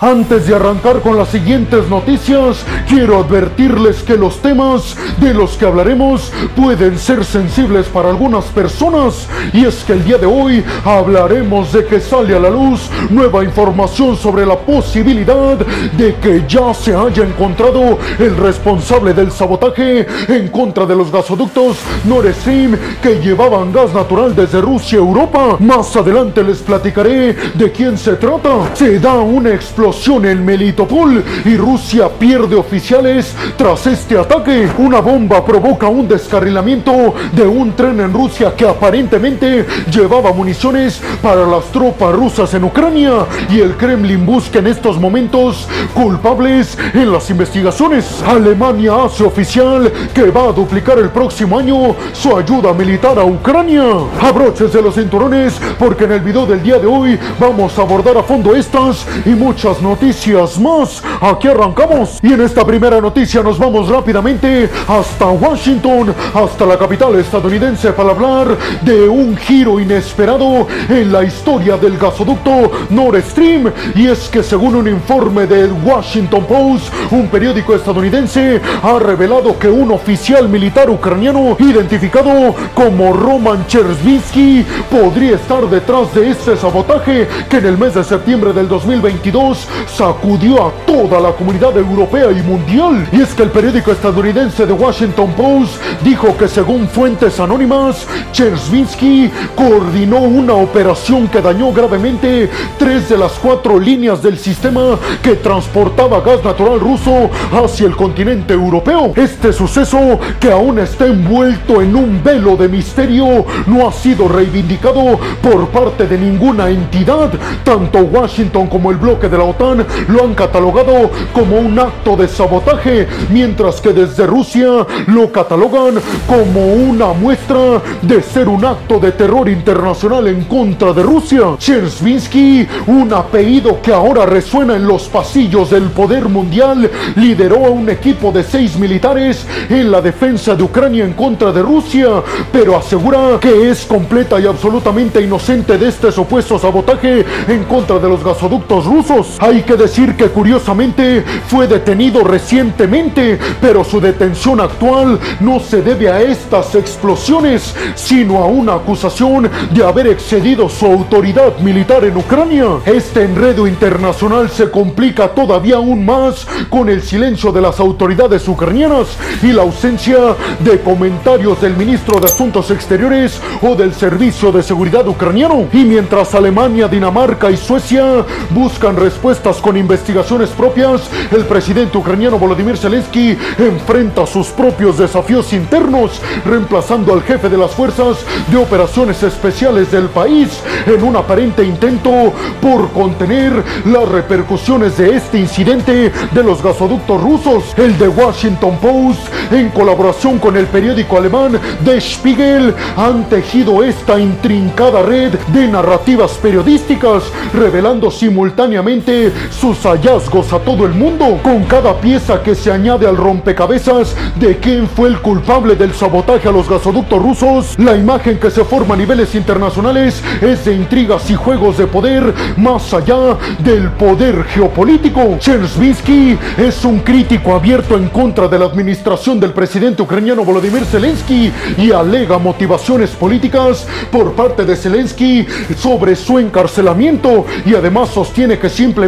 Antes de arrancar con las siguientes noticias, quiero advertirles que los temas de los que hablaremos pueden ser sensibles para algunas personas y es que el día de hoy hablaremos de que sale a la luz nueva información sobre la posibilidad de que ya se haya encontrado el responsable del sabotaje en contra de los gasoductos Nord Stream que llevaban gas natural desde Rusia a Europa. Más adelante les platicaré de quién se trata. Se da una explosión en Melitopol y Rusia pierde oficiales tras este ataque. Una bomba provoca un descarrilamiento de un tren en Rusia que aparentemente llevaba municiones para las tropas rusas en Ucrania y el Kremlin busca en estos momentos culpables en las investigaciones. Alemania hace oficial que va a duplicar el próximo año su ayuda militar a Ucrania. Abróchense los cinturones porque en el video del día de hoy vamos a abordar a fondo estas y muchas noticias más. Aquí arrancamos. Y en esta primera noticia nos vamos rápidamente hasta Washington, hasta la capital estadounidense para hablar de un giro inesperado en la historia del gasoducto Nord Stream. Y es que según un informe del Washington Post, un periódico estadounidense ha revelado que un oficial militar ucraniano identificado como Roman Chersvinsky podría estar detrás de este sabotaje que en el mes de septiembre del 2022 sacudió a toda la comunidad europea y mundial. Y es que el periódico estadounidense The Washington Post dijo que según fuentes anónimas, Chersvinsky coordinó una operación que dañó gravemente tres de las cuatro líneas del sistema que transportaba gas natural ruso hacia el continente europeo. Este suceso, que aún está envuelto en un velo de misterio, no ha sido reivindicado por parte de ninguna entidad. Tanto Washington como el bloque de la OTAN lo han catalogado como un acto de sabotaje, mientras que desde Rusia lo catalogan como una muestra de ser un acto de terror internacional en contra de Rusia. Chersvinsky, un apellido que ahora resuena en los pasillos del poder mundial, lideró a un equipo de seis militares en la defensa de Ucrania en contra de Rusia, pero asegura que es completa y absolutamente inocente de este supuesto sabotaje en contra de los gasoductos rusos. Hay que decir que curiosamente fue detenido recientemente, pero su detención actual no se debe a estas explosiones, sino a una acusación de haber excedido su autoridad militar en Ucrania. Este enredo internacional se complica todavía aún más con el silencio de las autoridades ucranianas y la ausencia de comentarios del ministro de Asuntos Exteriores o del Servicio de Seguridad ucraniano. Y mientras Alemania, Dinamarca y Suecia buscan respuestas con investigaciones propias, el presidente ucraniano Volodymyr Zelensky enfrenta sus propios desafíos internos, reemplazando al jefe de las fuerzas de operaciones especiales del país en un aparente intento por contener las repercusiones de este incidente de los gasoductos rusos. El de Washington Post, en colaboración con el periódico alemán Der Spiegel, han tejido esta intrincada red de narrativas periodísticas, revelando simultáneamente sus hallazgos a todo el mundo, con cada pieza que se añade al rompecabezas de quién fue el culpable del sabotaje a los gasoductos rusos, la imagen que se forma a niveles internacionales es de intrigas y juegos de poder más allá del poder geopolítico. Chersvinsky es un crítico abierto en contra de la administración del presidente ucraniano Volodymyr Zelensky y alega motivaciones políticas por parte de Zelensky sobre su encarcelamiento y además sostiene que simplemente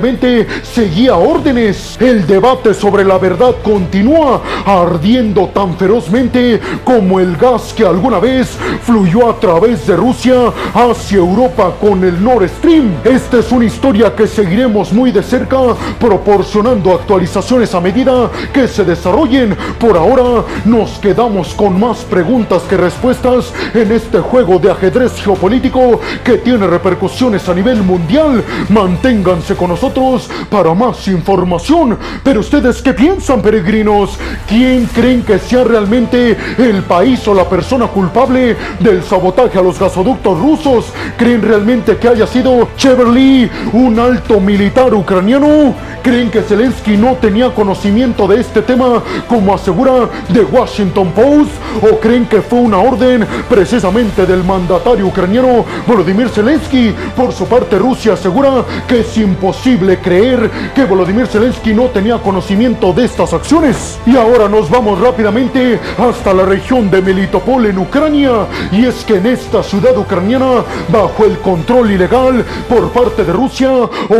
seguía órdenes. El debate sobre la verdad continúa ardiendo tan ferozmente como el gas que alguna vez fluyó a través de Rusia hacia Europa con el Nord Stream. Esta es una historia que seguiremos muy de cerca proporcionando actualizaciones a medida que se desarrollen. Por ahora nos quedamos con más preguntas que respuestas en este juego de ajedrez geopolítico que tiene repercusiones a nivel mundial. Manténganse con nosotros para más información. Pero ustedes qué piensan, peregrinos? ¿Quién creen que sea realmente el país o la persona culpable del sabotaje a los gasoductos rusos? ¿Creen realmente que haya sido Cheverly, un alto militar ucraniano? ¿Creen que Zelensky no tenía conocimiento de este tema como asegura The Washington Post? ¿O creen que fue una orden precisamente del mandatario ucraniano Volodymyr Zelensky? Por su parte Rusia asegura que es imposible creer que Volodymyr Zelensky no tenía conocimiento de estas acciones. Y ahora nos vamos rápidamente hasta la región de Melitopol en Ucrania. Y es que en esta ciudad ucraniana, bajo el control ilegal por parte de Rusia,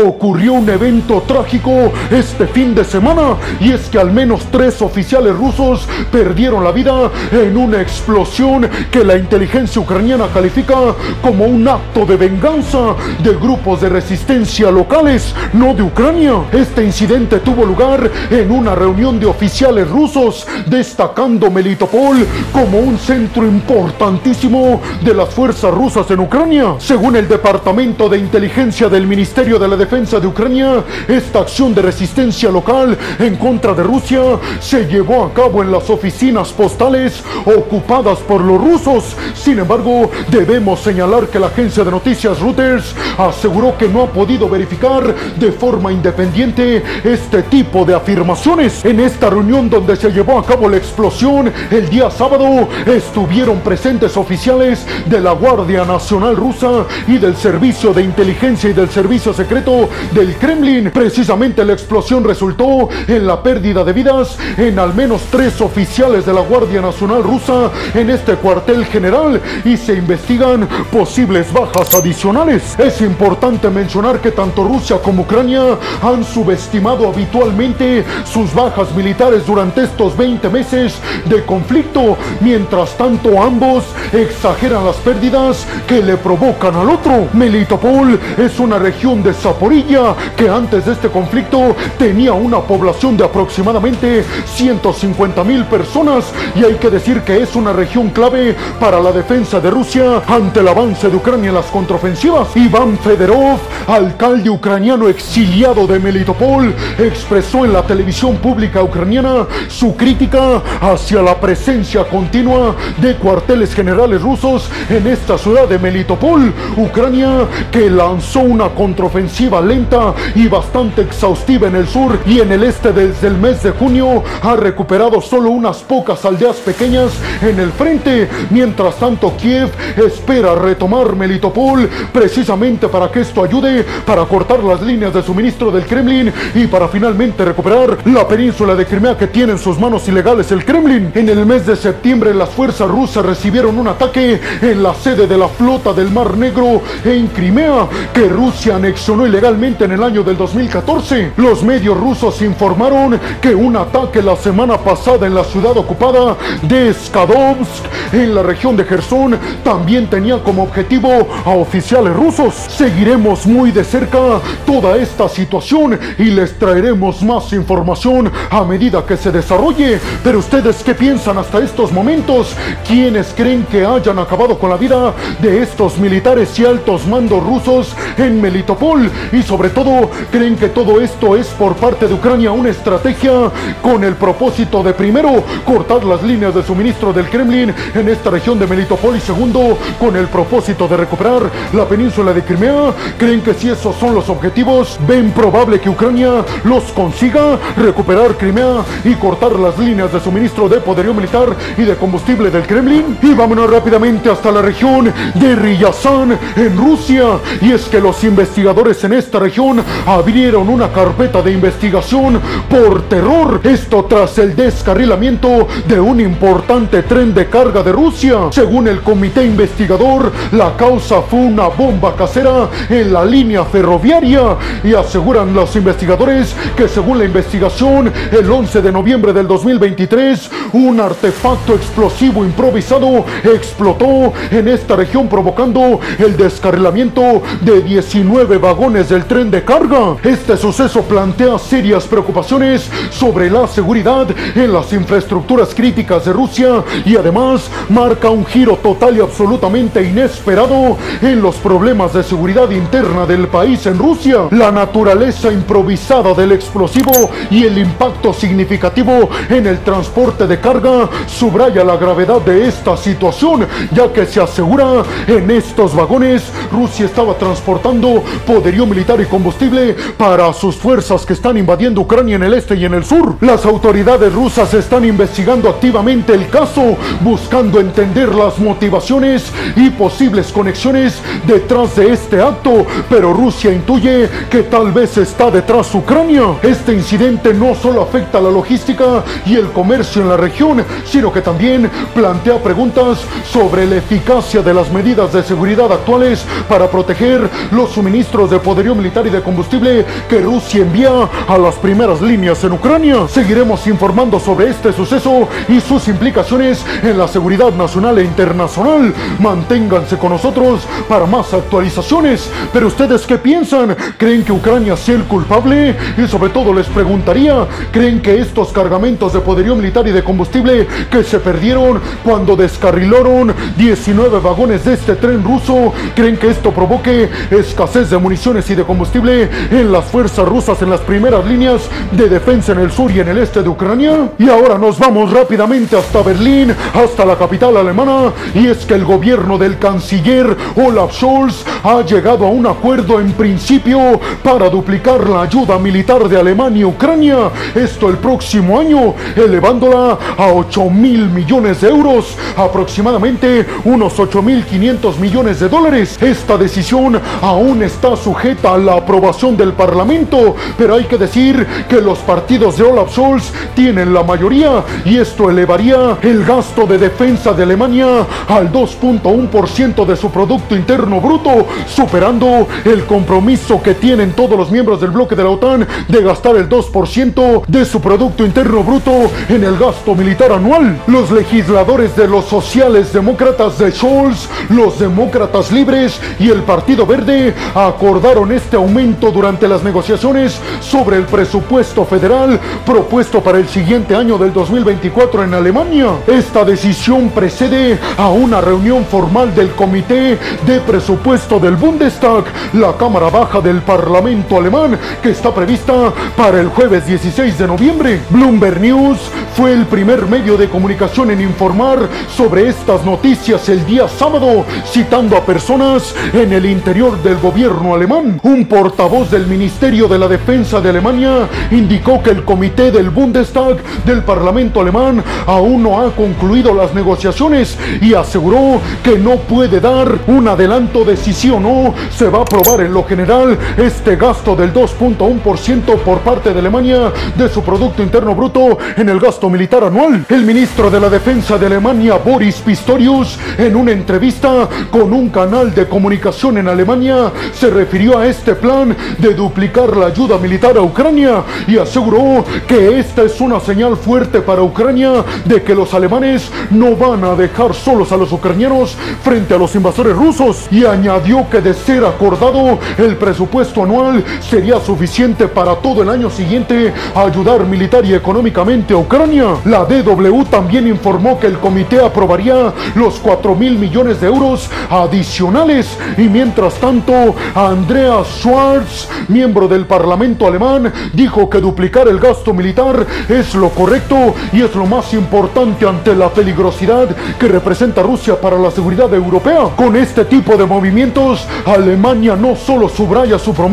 ocurrió un evento trágico este fin de semana. Y es que al menos tres oficiales rusos perdieron la vida en una explosión que la inteligencia ucraniana califica como un acto de venganza de grupos de resistencia locales, no de Ucrania. Este incidente tuvo lugar en una reunión de oficiales rusos, destacando Melitopol como un centro importantísimo de las fuerzas rusas en Ucrania. Según el Departamento de Inteligencia del Ministerio de la Defensa de Ucrania, esta acción de resistencia local en contra de Rusia se llevó a cabo en las oficinas postales ocupadas por los rusos. Sin embargo, debemos señalar que la agencia de noticias Reuters aseguró que no ha podido verificar de forma independiente este tipo de afirmaciones. En esta reunión donde se llevó a cabo la explosión el día sábado, estuvieron presentes oficiales de la Guardia Nacional Rusa y del Servicio de Inteligencia y del Servicio Secreto del Kremlin. Precisamente la explosión resultó en la pérdida de vidas en al menos tres oficiales de la Guardia Nacional Rusa en este cuartel general y se investigan posibles bajas adicionales. Es importante mencionar que tanto Rusia como Ucrania han subestimado habitualmente sus bajas militares durante estos 20 meses de conflicto. Mientras tanto, ambos exageran las pérdidas que le provocan al otro. Melitopol es una región de Zaporilla que antes de este conflicto tenía una población de aproximadamente 150 mil personas y hay que decir que es una región clave para la defensa de Rusia ante el avance de Ucrania en las contraofensivas. Iván Federov, alcalde ucraniano exiliado de Melitopol, expresó en la televisión pública ucraniana su crítica hacia la presencia continua de cuarteles generales rusos en esta ciudad de Melitopol, Ucrania, que lanzó una contraofensiva lenta y bastante exhaustiva en el sur y en el este desde el mes de junio, ha recuperado solo unas pocas aldeas pequeñas en el frente. Mientras tanto, Kiev espera retomar Melitopol precisamente para que esto ayude para cortar las líneas de suministro del Kremlin y para finalmente recuperar la península de Crimea que tiene en sus manos ilegales el Kremlin. En el mes de septiembre las fuerzas rusas recibieron un ataque en la sede de la flota del Mar Negro en Crimea que Rusia anexionó ilegalmente en el año del 2014. Los medios rusos informaron que un ataque la semana pasada en la ciudad ocupada de Skadovsk en la región de Gerson también tenía como objetivo a oficiales rusos. Seguiremos muy de cerca toda esta situación y les traeremos más información a medida que se desarrolle. Pero ustedes qué piensan hasta estos momentos? ¿Quiénes creen que hayan acabado con la vida de estos militares y altos mandos rusos en Melitopol? Y sobre todo, ¿creen que todo esto es por parte de Ucrania una estrategia con el propósito de primero cortar las líneas de suministro del Kremlin en esta región de Melitopol y segundo con el propósito de recuperar la península de Crimea? ¿Creen que si esos son los objetivos, ven probable que Ucrania los consiga recuperar Crimea y cortar las líneas de suministro de poderío militar y de combustible del Kremlin? Y vámonos rápidamente hasta la región de Ryazan en Rusia. Y es que los investigadores en esta región abrieron una carpeta de investigación por terror. Esto tras el descarrilamiento de un importante tren de carga de Rusia. Según el comité investigador, la causa fue una bomba casera en la línea ferroviaria y aseguran los investigadores que según la investigación, el 11 de noviembre del 2023, un artefacto explosivo improvisado explotó en esta región provocando el descarrilamiento de 19 vagones del tren de carga. Este suceso plantea serias preocupaciones sobre la seguridad en las infraestructuras críticas de Rusia y además marca un giro total y absolutamente inesperado en los problemas de seguridad interna del país en Rusia. La naturaleza improvisada del explosivo y el impacto significativo en el transporte de carga subraya la gravedad de esta situación, ya que se asegura en estos vagones Rusia estaba transportando poderío militar y combustible para sus fuerzas que están invadiendo Ucrania en el este y en el sur. Las autoridades rusas están investigando activamente el caso, buscando entender las motivaciones y posibles conexiones detrás de este acto, pero Rusia intuye que tal vez está detrás Ucrania. Este incidente no solo afecta la logística y el comercio en la región, sino que también plantea preguntas sobre la eficacia de las medidas de seguridad actuales para proteger los suministros de poderío militar y de combustible que Rusia envía a las primeras líneas en Ucrania. Seguiremos informando sobre este suceso y sus implicaciones en la seguridad nacional e internacional. Manténganse con nosotros para más actualizaciones. Pero ustedes qué piensan? ¿Creen que Ucrania sea el culpable? Y sobre todo les preguntaría, ¿creen que estos cargamentos de poderío militar y de combustible que se perdieron cuando descarrilaron 19 vagones de este tren ruso, creen que esto provoque escasez de municiones y de combustible en las fuerzas rusas en las primeras líneas de defensa en el sur y en el este de Ucrania? Y ahora nos vamos rápidamente hasta Berlín, hasta la capital alemana, y es que el gobierno del canciller Olaf Scholz ha llegado a un acuerdo en principio para duplicar la ayuda militar de Alemania y Ucrania, esto el próximo año, elevándola a 8 mil millones de euros, aproximadamente unos 8.500 millones de dólares. Esta decisión aún está sujeta a la aprobación del Parlamento, pero hay que decir que los partidos de Olaf Scholz tienen la mayoría y esto elevaría el gasto de defensa de Alemania al 2.1% de su Producto Interno Bruto, superando el compromiso que tienen todos los miembros del bloque de la OTAN de gastar el 2% de su Producto Interno Bruto en el gasto militar anual. Los legisladores de los sociales demócratas de Scholz, los demócratas libres y el Partido Verde acordaron este aumento durante las negociaciones sobre el presupuesto federal propuesto para el siguiente año del 2024 en Alemania. Esta decisión precede a una reunión formal del Comité de Presupuesto del Bundestag, la Cámara Baja del Parlamento alemán, que está prevista para el jueves 16 de noviembre. Bloomberg News fue el primer medio de comunicación en informar sobre estas noticias el día sábado, citando a personas en el interior del gobierno alemán. Un portavoz del Ministerio de la Defensa de Alemania indicó que el comité del Bundestag del Parlamento alemán aún no ha concluido las negociaciones y aseguró que no puede dar un adelanto de si sí o no se va a aprobar en lo general este gasto del 2.1% por parte de Alemania de su Producto Interno Bruto en el gasto militar anual. El ministro de la Defensa de Alemania, Boris Pistorius, en una entrevista con un canal de comunicación en Alemania, se refirió a este plan de duplicar la ayuda militar a Ucrania y aseguró que esta es una señal fuerte para Ucrania de que los alemanes no van a dejar solos a los ucranianos frente a los invasores rusos y añadió que de ser acordado el presupuesto anual sería suficiente para todo el año siguiente ayudar militar y económicamente a Ucrania. La DW también informó que el comité aprobaría los 4 mil millones de euros adicionales y mientras tanto Andreas Schwarz, miembro del Parlamento alemán, dijo que duplicar el gasto militar es lo correcto y es lo más importante ante la peligrosidad que representa Rusia para la seguridad europea. Con este tipo de movimientos, Alemania no solo subraya su promesa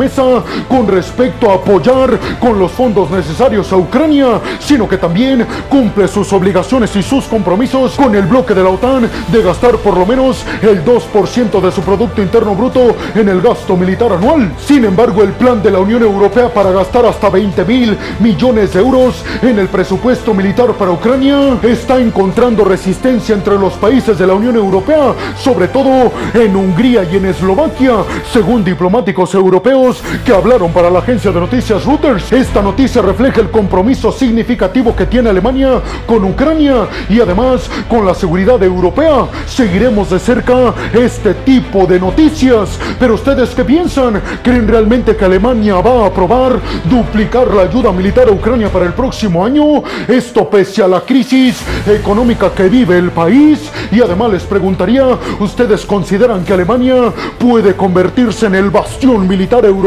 con respecto a apoyar con los fondos necesarios a Ucrania, sino que también cumple sus obligaciones y sus compromisos con el bloque de la OTAN de gastar por lo menos el 2% de su Producto Interno Bruto en el gasto militar anual. Sin embargo, el plan de la Unión Europea para gastar hasta 20 mil millones de euros en el presupuesto militar para Ucrania está encontrando resistencia entre los países de la Unión Europea, sobre todo en Hungría y en Eslovaquia, según diplomáticos europeos que hablaron para la agencia de noticias Reuters. Esta noticia refleja el compromiso significativo que tiene Alemania con Ucrania y además con la seguridad europea. Seguiremos de cerca este tipo de noticias. Pero ustedes qué piensan? ¿Creen realmente que Alemania va a aprobar duplicar la ayuda militar a Ucrania para el próximo año? Esto pese a la crisis económica que vive el país. Y además les preguntaría, ¿ustedes consideran que Alemania puede convertirse en el bastión militar europeo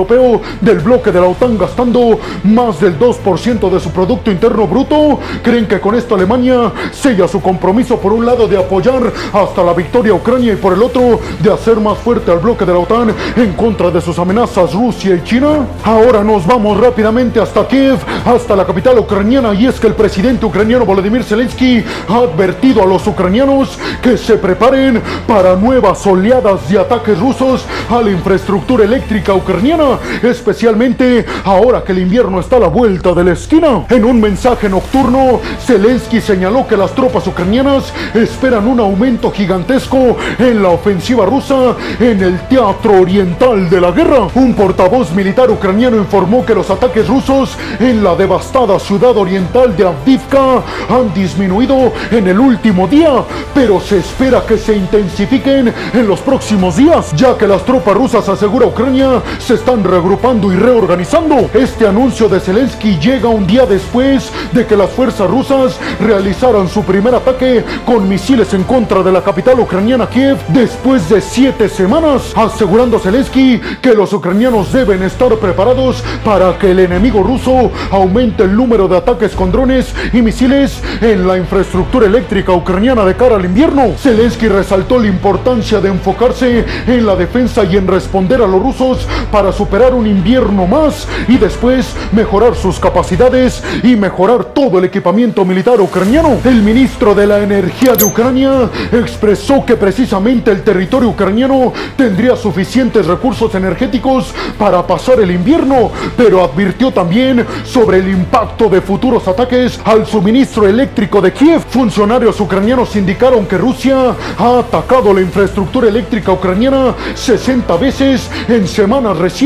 del bloque de la OTAN gastando más del 2% de su Producto Interno Bruto? creen que con esto Alemania sella su compromiso por un lado de apoyar hasta la victoria a Ucrania y por el otro de hacer más fuerte al bloque de la OTAN en contra de sus amenazas Rusia y China? Ahora nos vamos rápidamente hasta Kiev, hasta la capital ucraniana y es que el presidente ucraniano Volodymyr Zelensky ha advertido a los ucranianos que se preparen para nuevas oleadas de ataques rusos a la infraestructura eléctrica ucraniana, especialmente ahora que el invierno está a la vuelta de la esquina. En un mensaje nocturno, Zelensky señaló que las tropas ucranianas esperan un aumento gigantesco en la ofensiva rusa en el teatro oriental de la guerra. Un portavoz militar ucraniano informó que los ataques rusos en la devastada ciudad oriental de Avdivka han disminuido en el último día, pero se espera que se intensifiquen en los próximos días, ya que las tropas rusas, asegura Ucrania, se están reagrupando y reorganizando. Este anuncio de Zelensky llega un día después de que las fuerzas rusas realizaran su primer ataque con misiles en contra de la capital ucraniana Kiev después de siete semanas, asegurando Zelensky que los ucranianos deben estar preparados para que el enemigo ruso aumente el número de ataques con drones y misiles en la infraestructura eléctrica ucraniana de cara al invierno. Zelensky resaltó la importancia de enfocarse en la defensa y en responder a los rusos para superar un invierno más y después mejorar sus capacidades y mejorar todo el equipamiento militar ucraniano. El ministro de la Energía de Ucrania expresó que precisamente el territorio ucraniano tendría suficientes recursos energéticos para pasar el invierno, pero advirtió también sobre el impacto de futuros ataques al suministro eléctrico de Kiev. Funcionarios ucranianos indicaron que Rusia ha atacado la infraestructura eléctrica ucraniana 60 veces en semanas recientes,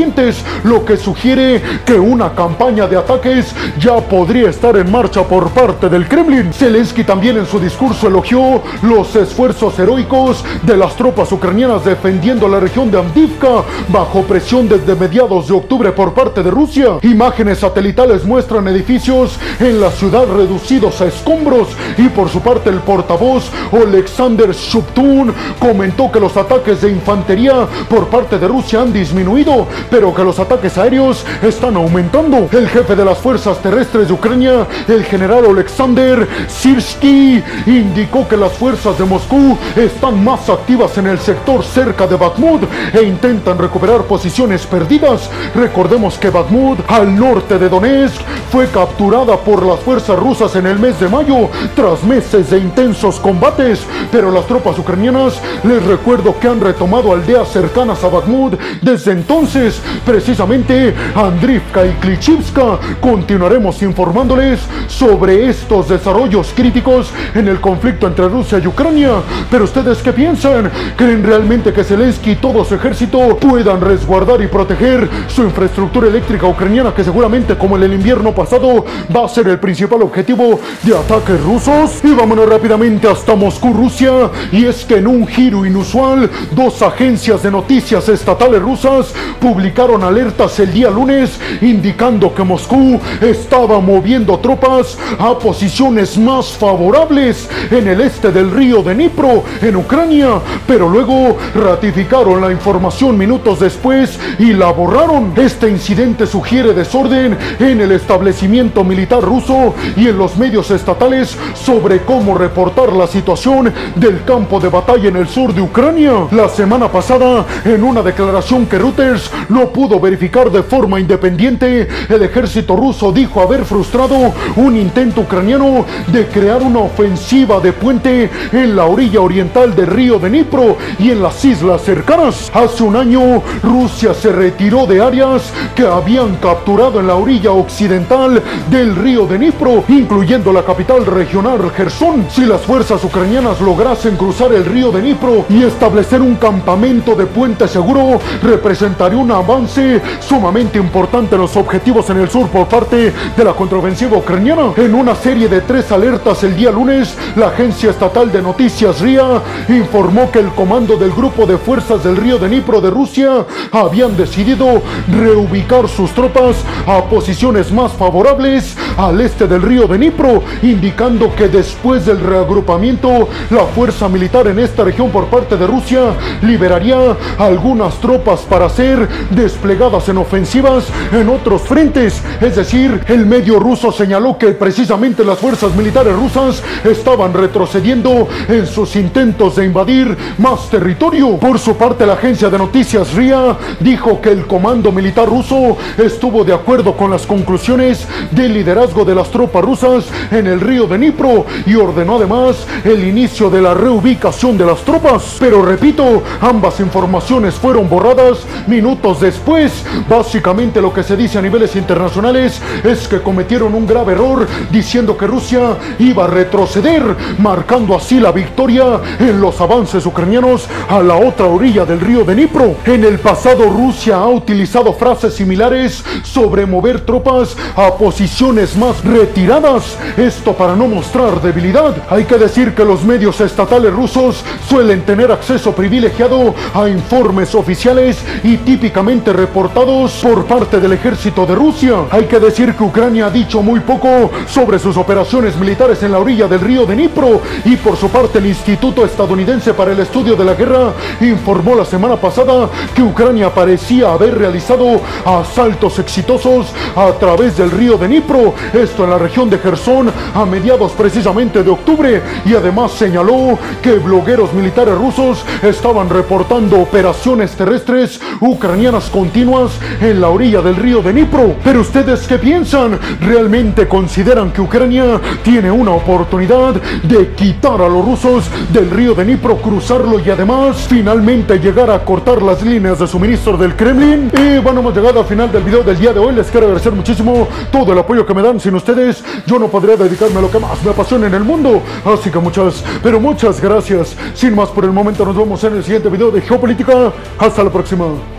lo que sugiere que una campaña de ataques ya podría estar en marcha por parte del Kremlin. Zelensky también en su discurso elogió los esfuerzos heroicos de las tropas ucranianas defendiendo la región de Amdivka bajo presión desde mediados de octubre por parte de Rusia. Imágenes satelitales muestran edificios en la ciudad reducidos a escombros y por su parte el portavoz Alexander Shuptun comentó que los ataques de infantería por parte de Rusia han disminuido, pero que los ataques aéreos están aumentando. El jefe de las fuerzas terrestres de Ucrania, el general Alexander Sirsky, indicó que las fuerzas de Moscú están más activas en el sector cerca de Bakhmut e intentan recuperar posiciones perdidas. Recordemos que Bakhmut, al norte de Donetsk, fue capturada por las fuerzas rusas en el mes de mayo tras meses de intensos combates, pero las tropas ucranianas les recuerdo que han retomado aldeas cercanas a Bakhmut desde entonces, precisamente Andrivka y Klichivska. Continuaremos informándoles sobre estos desarrollos críticos en el conflicto entre Rusia y Ucrania. Pero ustedes qué piensan? ¿Creen realmente que Zelensky y todo su ejército puedan resguardar y proteger su infraestructura eléctrica ucraniana que seguramente como en el invierno pasado va a ser el principal objetivo de ataques rusos? Y vámonos rápidamente hasta Moscú, Rusia. Y es que en un giro inusual, dos agencias de noticias estatales rusas publicaron alertas el día lunes indicando que Moscú estaba moviendo tropas a posiciones más favorables en el este del río de Dnipro, en Ucrania, pero luego ratificaron la información minutos después y la borraron. Este incidente sugiere desorden en el establecimiento militar ruso y en los medios estatales sobre cómo reportar la situación del campo de batalla en el sur de Ucrania. La semana pasada, en una declaración que Reuters no pudo verificar de forma independiente, el ejército ruso dijo haber frustrado un intento ucraniano de crear una ofensiva de puente en la orilla oriental del río de Dnipro y en las islas cercanas. Hace un año, Rusia se retiró de áreas que habían capturado en la orilla occidental del río de Dnipro, incluyendo la capital regional Gerson. Si las fuerzas ucranianas lograsen cruzar el río de Dnipro y establecer un campamento de puente seguro, representaría un avance sumamente importante en los objetivos en el sur por parte de la contraofensiva ucraniana. En una serie de tres alertas el día lunes, la agencia estatal de noticias RIA informó que el comando del grupo de fuerzas del río de Dnipro de Rusia habían decidido reubicar sus tropas a posiciones más favorables al este del río de Dnipro, indicando que después del reagrupamiento, la fuerza militar en esta región por parte de Rusia liberaría algunas tropas para ser desplegadas en ofensivas en otros frentes. Es decir, el medio ruso señaló que precisamente las fuerzas militares rusas estaban retrocediendo en sus intentos de invadir más territorio. Por su parte, la agencia de noticias RIA dijo que el comando militar ruso estuvo de acuerdo con las conclusiones del liderazgo de las tropas rusas en el río de Dnipro y ordenó además el inicio de la reubicación de las tropas. Pero repito, ambas informaciones fueron borradas minutos después. Básicamente lo que se dice a niveles internacionales es que cometieron un grave error diciendo que Rusia iba a retroceder, marcando así la victoria en los avances ucranianos a la otra orilla del río Dnipro. En el pasado Rusia ha utilizado frases similares sobre mover tropas a posiciones más retiradas, esto para no mostrar debilidad. Hay que decir que los medios estatales rusos suelen tener acceso privilegiado a informes oficiales y típicamente reportados por parte del ejército de Rusia. Hay que decir que Ucrania ha dicho muy poco sobre sus operaciones militares en la orilla del río de Dnipro y por su parte el Instituto Estadounidense para el Estudio de la Guerra informó la semana pasada que Ucrania parecía haber realizado asaltos exitosos a través del río de Dnipro, esto en la región de Gerson a mediados precisamente de octubre y además señaló que blogueros militares rusos estaban reportando operaciones terrestres ucranianas continuas en la orilla del río de Dnipro. Pero ustedes qué piensan? ¿Realmente consideran que Ucrania tiene una oportunidad de quitar a los rusos del río de Dnipro, cruzarlo y además finalmente llegar a cortar las líneas de suministro del Kremlin? Y bueno, hemos llegado al final del video del día de hoy. Les quiero agradecer muchísimo todo el apoyo que me dan. Sin ustedes, yo no podría dedicarme a lo que más me apasiona en el mundo. Así que muchas, pero muchas gracias. Sin más por el momento, nos vemos en el siguiente video de Geopolítica. Hasta la próxima.